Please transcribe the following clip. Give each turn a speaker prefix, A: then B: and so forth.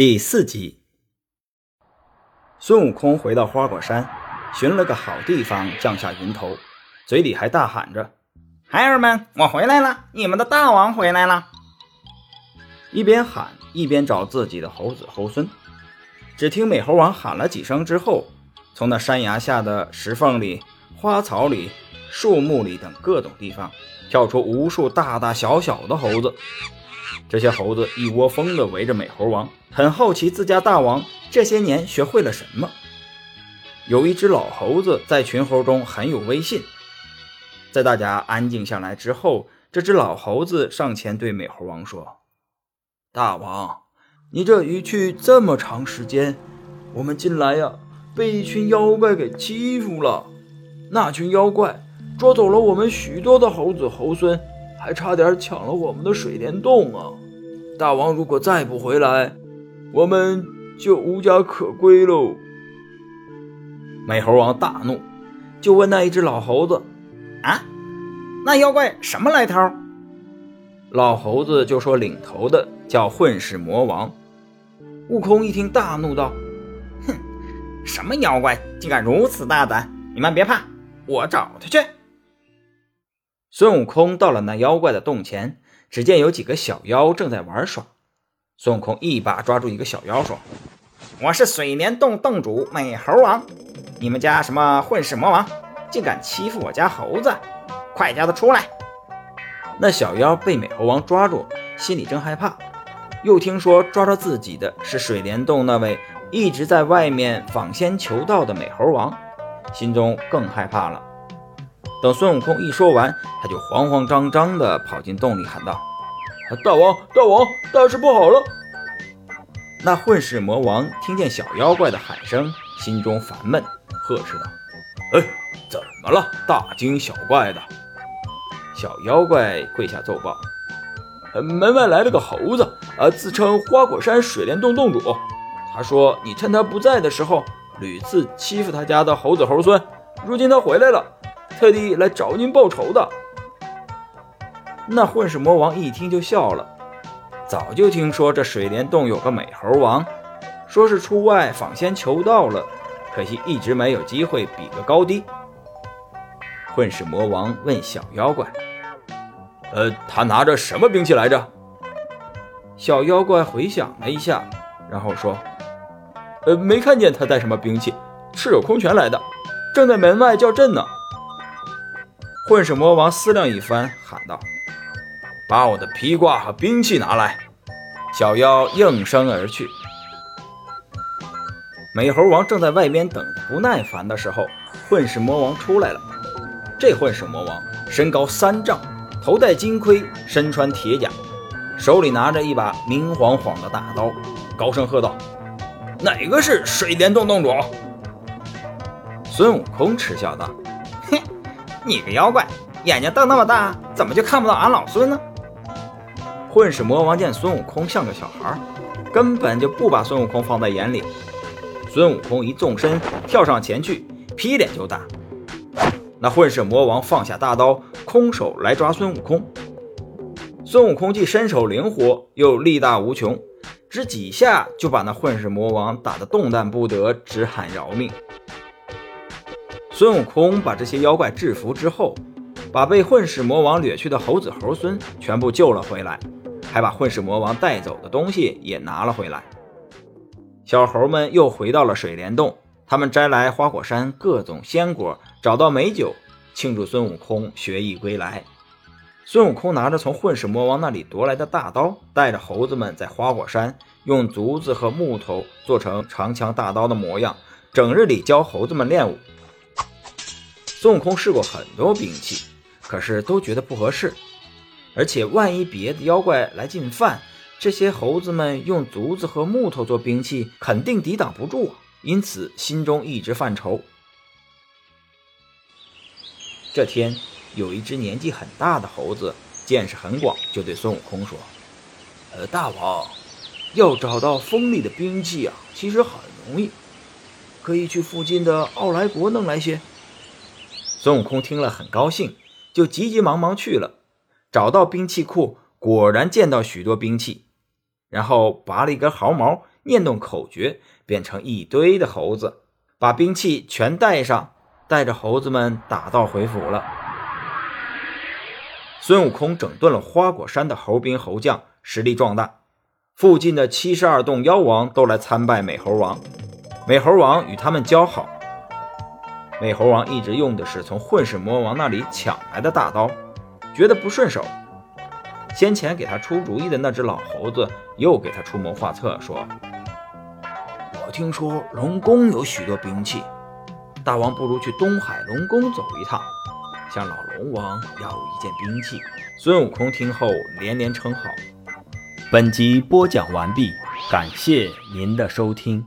A: 第四集，孙悟空回到花果山，寻了个好地方降下云头，嘴里还大喊着：“
B: 孩儿们，我回来了！你们的大王回来了！”
A: 一边喊一边找自己的猴子猴孙。只听美猴王喊了几声之后，从那山崖下的石缝里、花草里、树木里等各种地方，跳出无数大大小小的猴子。这些猴子一窝蜂地围着美猴王，很好奇自家大王这些年学会了什么。有一只老猴子在群猴中很有威信，在大家安静下来之后，这只老猴子上前对美猴王说：“大王，你这一去这么长时间，我们近来呀被一群妖怪给欺负了。那群妖怪捉走了我们许多的猴子猴孙。”还差点抢了我们的水帘洞啊！大王如果再不回来，我们就无家可归喽！美猴王大怒，就问那一只老猴子：“
B: 啊，那妖怪什么来头？”
A: 老猴子就说：“领头的叫混世魔王。”悟空一听，大怒道：“
B: 哼，什么妖怪竟敢如此大胆？你们别怕，我找他去。”
A: 孙悟空到了那妖怪的洞前，只见有几个小妖正在玩耍。孙悟空一把抓住一个小妖，说：“
B: 我是水帘洞洞主美猴王，你们家什么混世魔王，竟敢欺负我家猴子？快叫他出来！”
A: 那小妖被美猴王抓住，心里正害怕，又听说抓着自己的是水帘洞那位一直在外面访仙求道的美猴王，心中更害怕了。等孙悟空一说完，他就慌慌张张地跑进洞里，喊道：“大王，大王，大事不好了！”那混世魔王听见小妖怪的喊声，心中烦闷，呵斥道：“哎，怎么了？大惊小怪的！”小妖怪跪下奏报：“门外来了个猴子，啊，自称花果山水帘洞洞主。他说你趁他不在的时候，屡次欺负他家的猴子猴孙，如今他回来了。”特地来找您报仇的。那混世魔王一听就笑了，早就听说这水帘洞有个美猴王，说是出外访仙求道了，可惜一直没有机会比个高低。混世魔王问小妖怪：“呃，他拿着什么兵器来着？”小妖怪回想了一下，然后说：“呃，没看见他带什么兵器，赤手空拳来的，正在门外叫阵呢。”混世魔王思量一番，喊道：“把我的披挂和兵器拿来！”小妖应声而去。美猴王正在外边等不耐烦的时候，混世魔王出来了。这混世魔王身高三丈，头戴金盔，身穿铁甲，手里拿着一把明晃晃的大刀，高声喝道：“哪个是水帘洞洞主？”孙悟空嗤笑道。
B: 你个妖怪，眼睛瞪那么大，怎么就看不到俺老孙呢？
A: 混世魔王见孙悟空像个小孩，根本就不把孙悟空放在眼里。孙悟空一纵身跳上前去，劈脸就打。那混世魔王放下大刀，空手来抓孙悟空。孙悟空既身手灵活，又力大无穷，只几下就把那混世魔王打得动弹不得，直喊饶命。孙悟空把这些妖怪制服之后，把被混世魔王掠去的猴子猴孙全部救了回来，还把混世魔王带走的东西也拿了回来。小猴们又回到了水帘洞，他们摘来花果山各种鲜果，找到美酒，庆祝孙悟空学艺归来。孙悟空拿着从混世魔王那里夺来的大刀，带着猴子们在花果山用竹子和木头做成长枪大刀的模样，整日里教猴子们练武。孙悟空试过很多兵器，可是都觉得不合适，而且万一别的妖怪来进犯，这些猴子们用竹子和木头做兵器，肯定抵挡不住啊！因此心中一直犯愁。这天，有一只年纪很大的猴子，见识很广，就对孙悟空说：“呃，大王，要找到锋利的兵器啊，其实很容易，可以去附近的奥莱国弄来些。”孙悟空听了很高兴，就急急忙忙去了，找到兵器库，果然见到许多兵器。然后拔了一根毫毛，念动口诀，变成一堆的猴子，把兵器全带上，带着猴子们打道回府了。孙悟空整顿了花果山的猴兵猴将，实力壮大。附近的七十二洞妖王都来参拜美猴王，美猴王与他们交好。美猴王一直用的是从混世魔王那里抢来的大刀，觉得不顺手。先前给他出主意的那只老猴子又给他出谋划策，说：“我听说龙宫有许多兵器，大王不如去东海龙宫走一趟，向老龙王要一件兵器。”孙悟空听后连连称好。本集播讲完毕，感谢您的收听。